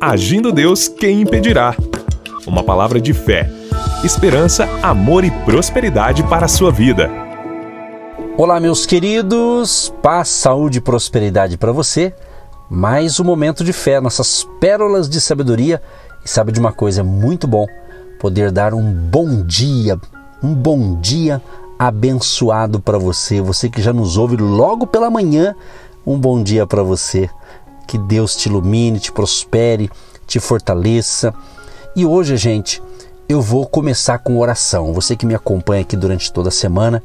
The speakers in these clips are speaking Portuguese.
Agindo Deus, quem impedirá? Uma palavra de fé, esperança, amor e prosperidade para a sua vida. Olá, meus queridos, paz, saúde e prosperidade para você. Mais um momento de fé, nossas pérolas de sabedoria. E sabe de uma coisa, é muito bom poder dar um bom dia, um bom dia abençoado para você. Você que já nos ouve logo pela manhã, um bom dia para você. Que Deus te ilumine, te prospere, te fortaleça. E hoje, gente, eu vou começar com oração. Você que me acompanha aqui durante toda a semana,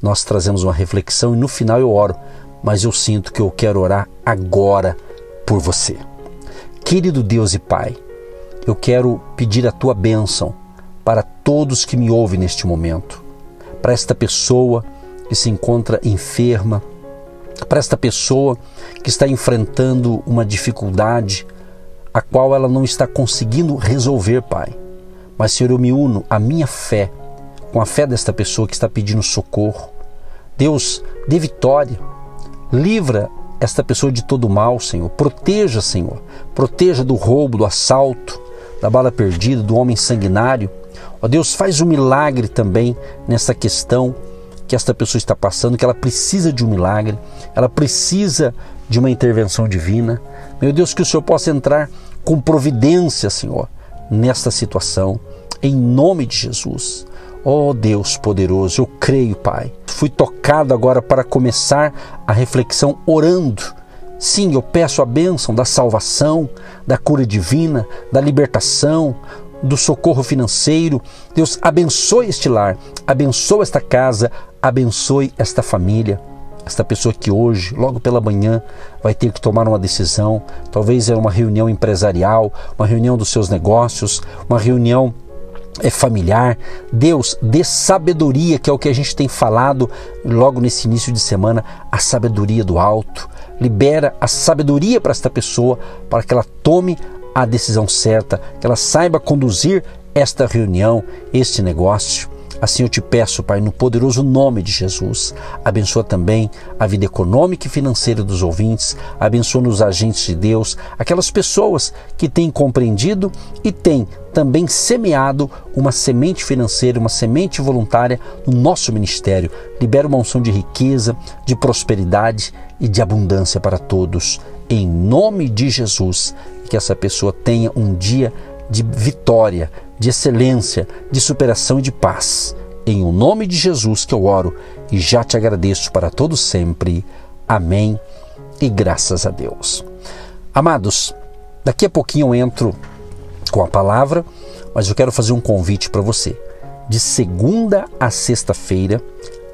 nós trazemos uma reflexão e no final eu oro, mas eu sinto que eu quero orar agora por você. Querido Deus e Pai, eu quero pedir a tua bênção para todos que me ouvem neste momento, para esta pessoa que se encontra enferma, para esta pessoa que está enfrentando uma dificuldade a qual ela não está conseguindo resolver, Pai. Mas, Senhor, eu me uno à minha fé, com a fé desta pessoa que está pedindo socorro. Deus, dê vitória. Livra esta pessoa de todo mal, Senhor. Proteja, Senhor. Proteja do roubo, do assalto, da bala perdida, do homem sanguinário. Ó Deus, faz um milagre também nessa questão que esta pessoa está passando, que ela precisa de um milagre, ela precisa de uma intervenção divina. Meu Deus, que o Senhor possa entrar com providência, Senhor, nesta situação, em nome de Jesus. Oh Deus poderoso, eu creio, Pai. Fui tocado agora para começar a reflexão orando. Sim, eu peço a bênção da salvação, da cura divina, da libertação, do socorro financeiro. Deus abençoe este lar, abençoe esta casa, abençoe esta família. Esta pessoa que hoje, logo pela manhã, vai ter que tomar uma decisão, talvez é uma reunião empresarial, uma reunião dos seus negócios, uma reunião é familiar. Deus, dê sabedoria, que é o que a gente tem falado logo nesse início de semana, a sabedoria do alto. Libera a sabedoria para esta pessoa, para que ela tome a decisão certa, que ela saiba conduzir esta reunião, este negócio. Assim eu te peço, Pai, no poderoso nome de Jesus. Abençoa também a vida econômica e financeira dos ouvintes, abençoa nos agentes de Deus, aquelas pessoas que têm compreendido e têm também semeado uma semente financeira, uma semente voluntária no nosso ministério. Libera uma unção de riqueza, de prosperidade e de abundância para todos. Em nome de Jesus, que essa pessoa tenha um dia de vitória, de excelência, de superação e de paz. Em o nome de Jesus que eu oro e já te agradeço para todo sempre. Amém. E graças a Deus. Amados, daqui a pouquinho eu entro com a palavra, mas eu quero fazer um convite para você. De segunda a sexta-feira,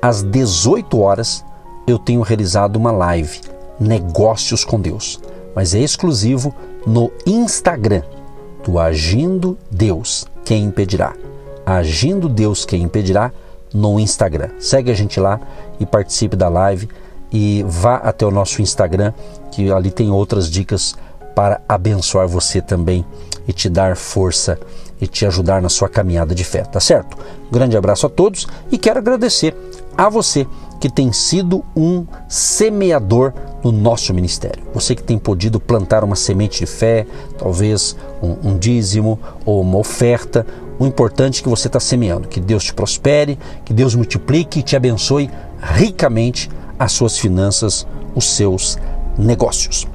às 18 horas, eu tenho realizado uma live Negócios com Deus, mas é exclusivo no Instagram do Agindo Deus, quem impedirá? Agindo Deus, quem impedirá? No Instagram. Segue a gente lá e participe da live e vá até o nosso Instagram, que ali tem outras dicas para abençoar você também e te dar força e te ajudar na sua caminhada de fé, tá certo? grande abraço a todos e quero agradecer a você que tem sido um semeador no nosso ministério. Você que tem podido plantar uma semente de fé, talvez um, um dízimo ou uma oferta. O importante é que você está semeando. Que Deus te prospere, que Deus multiplique e te abençoe ricamente as suas finanças, os seus negócios.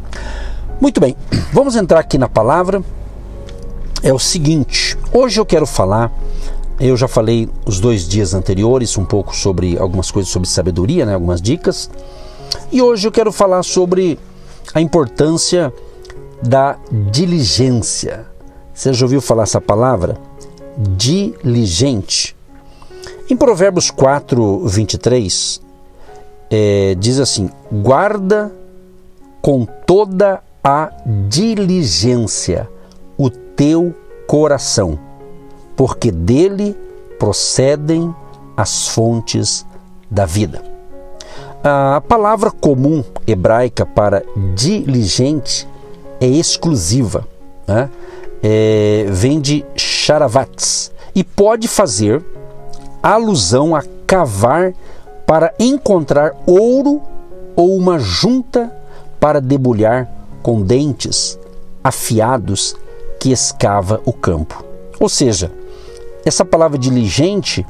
Muito bem, vamos entrar aqui na palavra. É o seguinte: hoje eu quero falar eu já falei os dois dias anteriores um pouco sobre algumas coisas sobre sabedoria, né, algumas dicas. E hoje eu quero falar sobre a importância da diligência. Você já ouviu falar essa palavra? Diligente. Em Provérbios 4, 23, é, diz assim: guarda com toda a diligência o teu coração porque dele procedem as fontes da vida. A palavra comum hebraica para diligente é exclusiva, né? é, vem de charavats e pode fazer alusão a cavar para encontrar ouro ou uma junta para debulhar com dentes afiados que escava o campo. Ou seja, essa palavra diligente,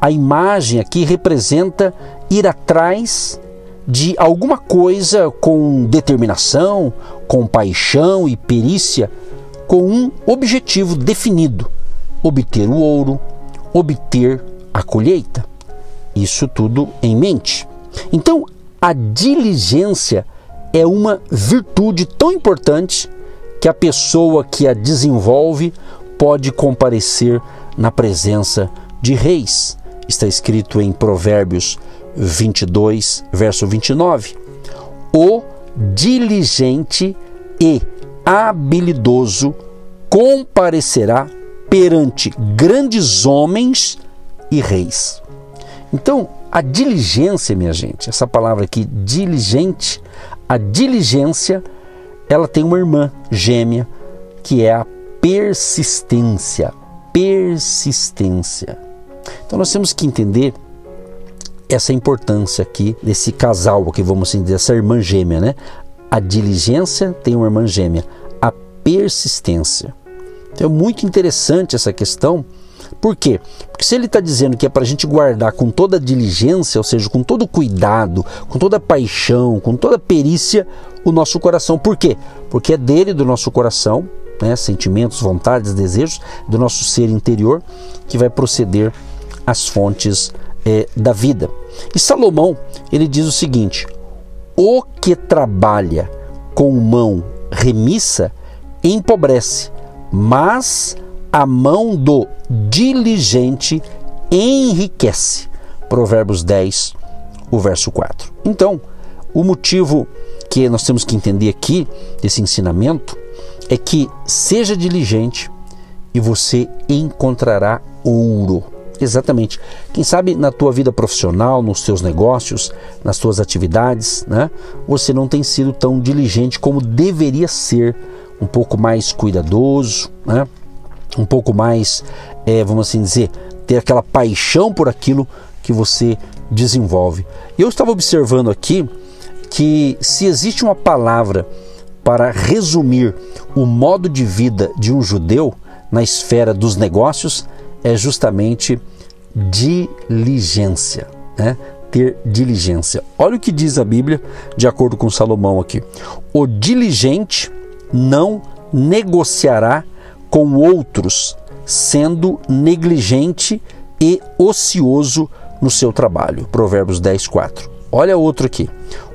a imagem aqui representa ir atrás de alguma coisa com determinação, com paixão e perícia, com um objetivo definido: obter o ouro, obter a colheita. Isso tudo em mente. Então, a diligência é uma virtude tão importante que a pessoa que a desenvolve pode comparecer na presença de reis. Está escrito em Provérbios 22, verso 29. O diligente e habilidoso comparecerá perante grandes homens e reis. Então, a diligência, minha gente, essa palavra aqui, diligente, a diligência, ela tem uma irmã gêmea que é a persistência. Persistência. Então nós temos que entender essa importância aqui desse casal, que vamos dizer, essa irmã gêmea, né? A diligência tem uma irmã gêmea, a persistência. Então é muito interessante essa questão. Por quê? Porque se ele está dizendo que é para a gente guardar com toda diligência, ou seja, com todo cuidado, com toda paixão, com toda perícia, o nosso coração. Por quê? Porque é dele, do nosso coração, né, sentimentos, vontades, desejos, do nosso ser interior, que vai proceder às fontes é, da vida. E Salomão, ele diz o seguinte: o que trabalha com mão remissa empobrece, mas a mão do diligente enriquece. Provérbios 10, o verso 4. Então, o motivo que nós temos que entender aqui desse ensinamento é que seja diligente e você encontrará ouro. Exatamente. Quem sabe na tua vida profissional, nos teus negócios, nas tuas atividades, né? Você não tem sido tão diligente como deveria ser, um pouco mais cuidadoso, né? Um pouco mais, é, vamos assim dizer, ter aquela paixão por aquilo que você desenvolve. Eu estava observando aqui que se existe uma palavra para resumir o modo de vida de um judeu na esfera dos negócios, é justamente diligência, né? ter diligência. Olha o que diz a Bíblia, de acordo com Salomão aqui. O diligente não negociará com outros, sendo negligente e ocioso no seu trabalho. Provérbios 10, 4. Olha outro aqui.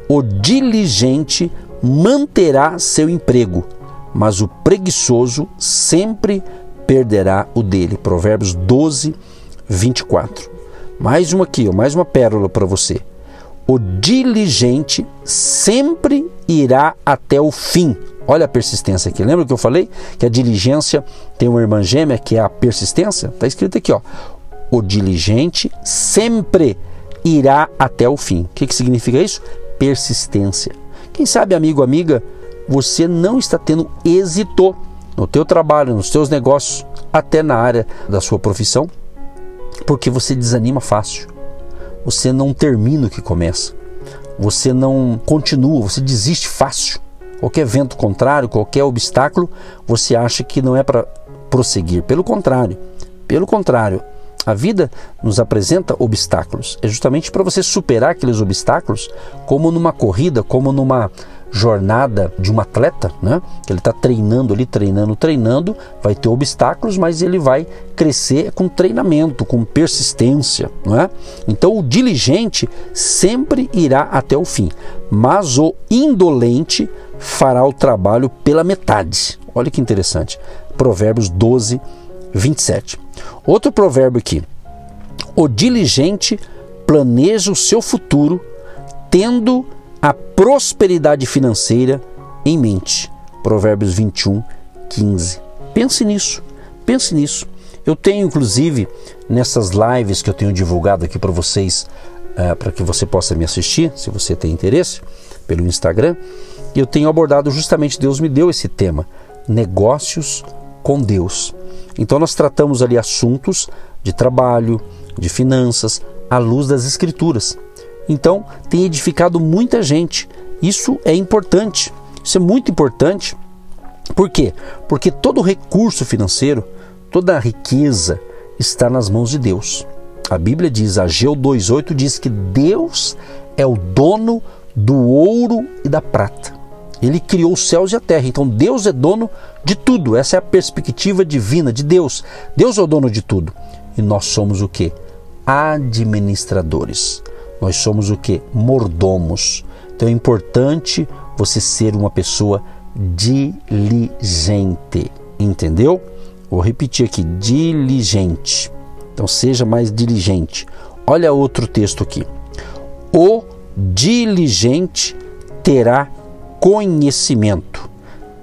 O diligente manterá seu emprego, mas o preguiçoso sempre perderá o dele. Provérbios 12, 24. Mais uma aqui, mais uma pérola para você. O diligente sempre irá até o fim. Olha a persistência aqui. Lembra que eu falei que a diligência tem uma irmã gêmea que é a persistência? Está escrito aqui, ó. O diligente sempre irá até o fim. O que, que significa isso? Persistência. Quem sabe, amigo, amiga, você não está tendo êxito no teu trabalho, nos teus negócios, até na área da sua profissão, porque você desanima fácil. Você não termina o que começa. Você não continua, você desiste fácil. Qualquer vento contrário, qualquer obstáculo, você acha que não é para prosseguir. Pelo contrário, pelo contrário, a vida nos apresenta obstáculos. É justamente para você superar aqueles obstáculos, como numa corrida, como numa jornada de um atleta, né? Ele está treinando ali, treinando, treinando, vai ter obstáculos, mas ele vai crescer com treinamento, com persistência, não é? Então o diligente sempre irá até o fim, mas o indolente fará o trabalho pela metade. Olha que interessante. Provérbios 12, 27. Outro provérbio aqui. O diligente planeja o seu futuro tendo a prosperidade financeira em mente. Provérbios 21, 15. Pense nisso, pense nisso. Eu tenho, inclusive, nessas lives que eu tenho divulgado aqui para vocês, uh, para que você possa me assistir, se você tem interesse, pelo Instagram, eu tenho abordado justamente, Deus me deu esse tema, negócios com Deus. Então nós tratamos ali assuntos de trabalho, de finanças, à luz das escrituras. Então tem edificado muita gente. Isso é importante. Isso é muito importante Por quê? Porque todo recurso financeiro, toda riqueza está nas mãos de Deus. A Bíblia diz, Ageu 2,8 diz que Deus é o dono do ouro e da prata. Ele criou os céus e a terra. Então Deus é dono de tudo. Essa é a perspectiva divina de Deus. Deus é o dono de tudo. E nós somos o que? Administradores. Nós somos o que? Mordomos. Então é importante você ser uma pessoa diligente. Entendeu? Vou repetir aqui: diligente. Então seja mais diligente. Olha outro texto aqui. O diligente terá conhecimento,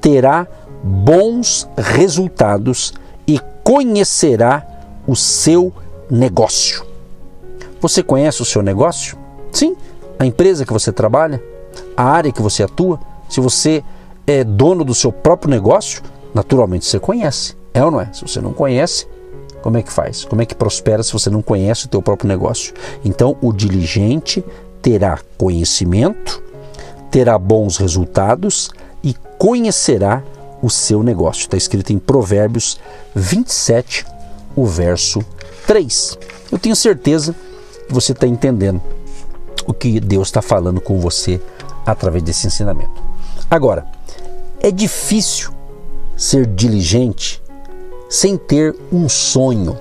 terá bons resultados e conhecerá o seu negócio. Você conhece o seu negócio? Sim, a empresa que você trabalha, a área que você atua. Se você é dono do seu próprio negócio, naturalmente você conhece. É ou não é? Se você não conhece, como é que faz? Como é que prospera se você não conhece o teu próprio negócio? Então, o diligente terá conhecimento, terá bons resultados e conhecerá o seu negócio. Está escrito em Provérbios 27, o verso 3. Eu tenho certeza que você está entendendo o que Deus está falando com você através desse ensinamento. Agora, é difícil ser diligente sem ter um sonho,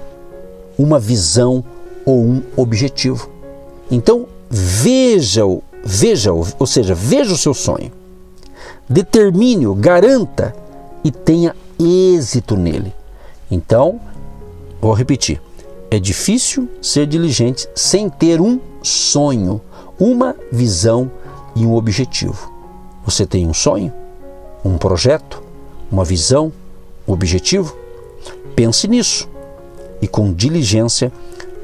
uma visão ou um objetivo. Então, veja-o, veja-o, ou seja, veja o seu sonho. Determine-o, garanta e tenha êxito nele. Então, vou repetir. É difícil ser diligente sem ter um sonho, uma visão e um objetivo. Você tem um sonho, um projeto, uma visão, um objetivo? Pense nisso e com diligência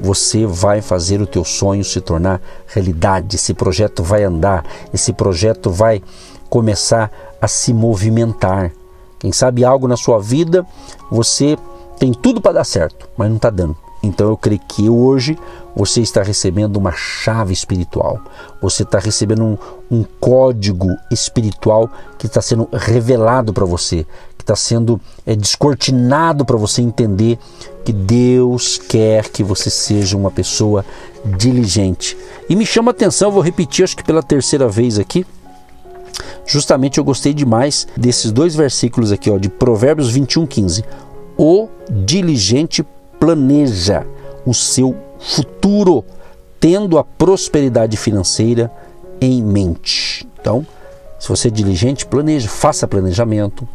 você vai fazer o teu sonho se tornar realidade. Esse projeto vai andar, esse projeto vai começar a se movimentar. Quem sabe algo na sua vida você tem tudo para dar certo, mas não está dando. Então eu creio que hoje você está recebendo uma chave espiritual, você está recebendo um, um código espiritual que está sendo revelado para você, está sendo é, descortinado para você entender que Deus quer que você seja uma pessoa diligente. E me chama a atenção, vou repetir, acho que pela terceira vez aqui. Justamente eu gostei demais desses dois versículos aqui, ó, de Provérbios 21, 15. O diligente planeja o seu futuro, tendo a prosperidade financeira em mente. Então, se você é diligente, planeje, faça planejamento,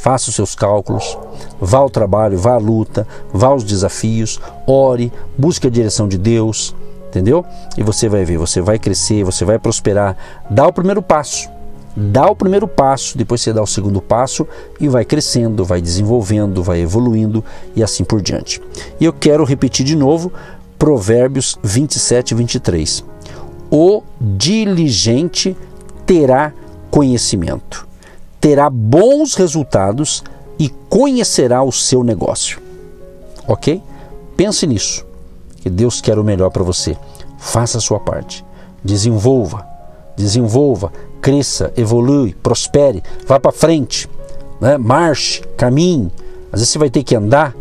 faça os seus cálculos, vá ao trabalho, vá à luta, vá aos desafios, ore, busque a direção de Deus, entendeu? E você vai ver, você vai crescer, você vai prosperar. Dá o primeiro passo. Dá o primeiro passo, depois você dá o segundo passo e vai crescendo, vai desenvolvendo, vai evoluindo e assim por diante. E eu quero repetir de novo Provérbios 27 e 23. O diligente terá conhecimento, terá bons resultados e conhecerá o seu negócio. Ok? Pense nisso, que Deus quer o melhor para você. Faça a sua parte, desenvolva, desenvolva, cresça, evolui, prospere, vá para frente, né? marche, caminhe. Às vezes você vai ter que andar,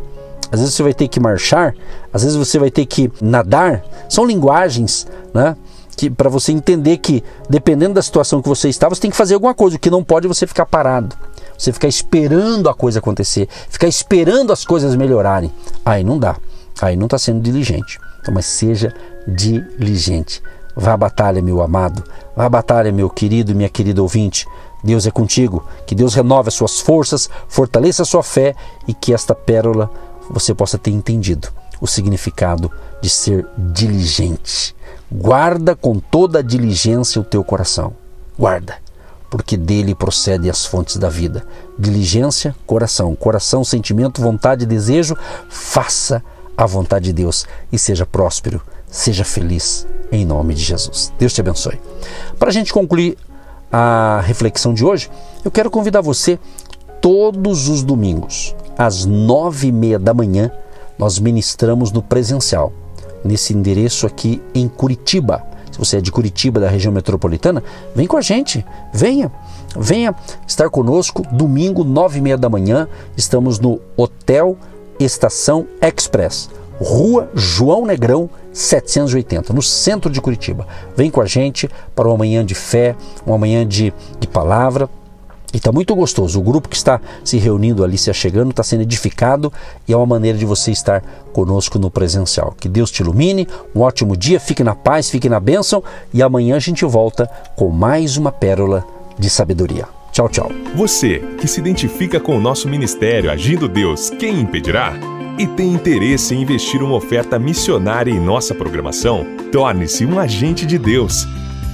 às vezes você vai ter que marchar, às vezes você vai ter que nadar. São linguagens, né? Que para você entender que dependendo da situação que você está, você tem que fazer alguma coisa. O que não pode é você ficar parado. Você ficar esperando a coisa acontecer, ficar esperando as coisas melhorarem. Aí não dá. Aí não está sendo diligente. Então, mas seja diligente. Vá à batalha, meu amado. Vá à batalha, meu querido e minha querida ouvinte. Deus é contigo. Que Deus renove as suas forças, fortaleça a sua fé e que esta pérola você possa ter entendido o significado de ser diligente. Guarda com toda a diligência o teu coração. Guarda, porque dele procedem as fontes da vida. Diligência, coração. Coração, sentimento, vontade, desejo. Faça a vontade de Deus e seja próspero, seja feliz em nome de Jesus. Deus te abençoe. Para a gente concluir a reflexão de hoje, eu quero convidar você todos os domingos, às nove e meia da manhã, nós ministramos no presencial, nesse endereço aqui em Curitiba. Se você é de Curitiba, da região metropolitana, vem com a gente, venha. Venha estar conosco domingo, nove e meia da manhã. Estamos no Hotel Estação Express, Rua João Negrão 780, no centro de Curitiba. Vem com a gente para uma manhã de fé, uma manhã de, de palavra. E está muito gostoso. O grupo que está se reunindo ali, se achegando, está sendo edificado e é uma maneira de você estar conosco no presencial. Que Deus te ilumine, um ótimo dia, fique na paz, fique na bênção e amanhã a gente volta com mais uma pérola de sabedoria. Tchau, tchau. Você que se identifica com o nosso ministério Agindo Deus, quem impedirá? E tem interesse em investir uma oferta missionária em nossa programação? Torne-se um agente de Deus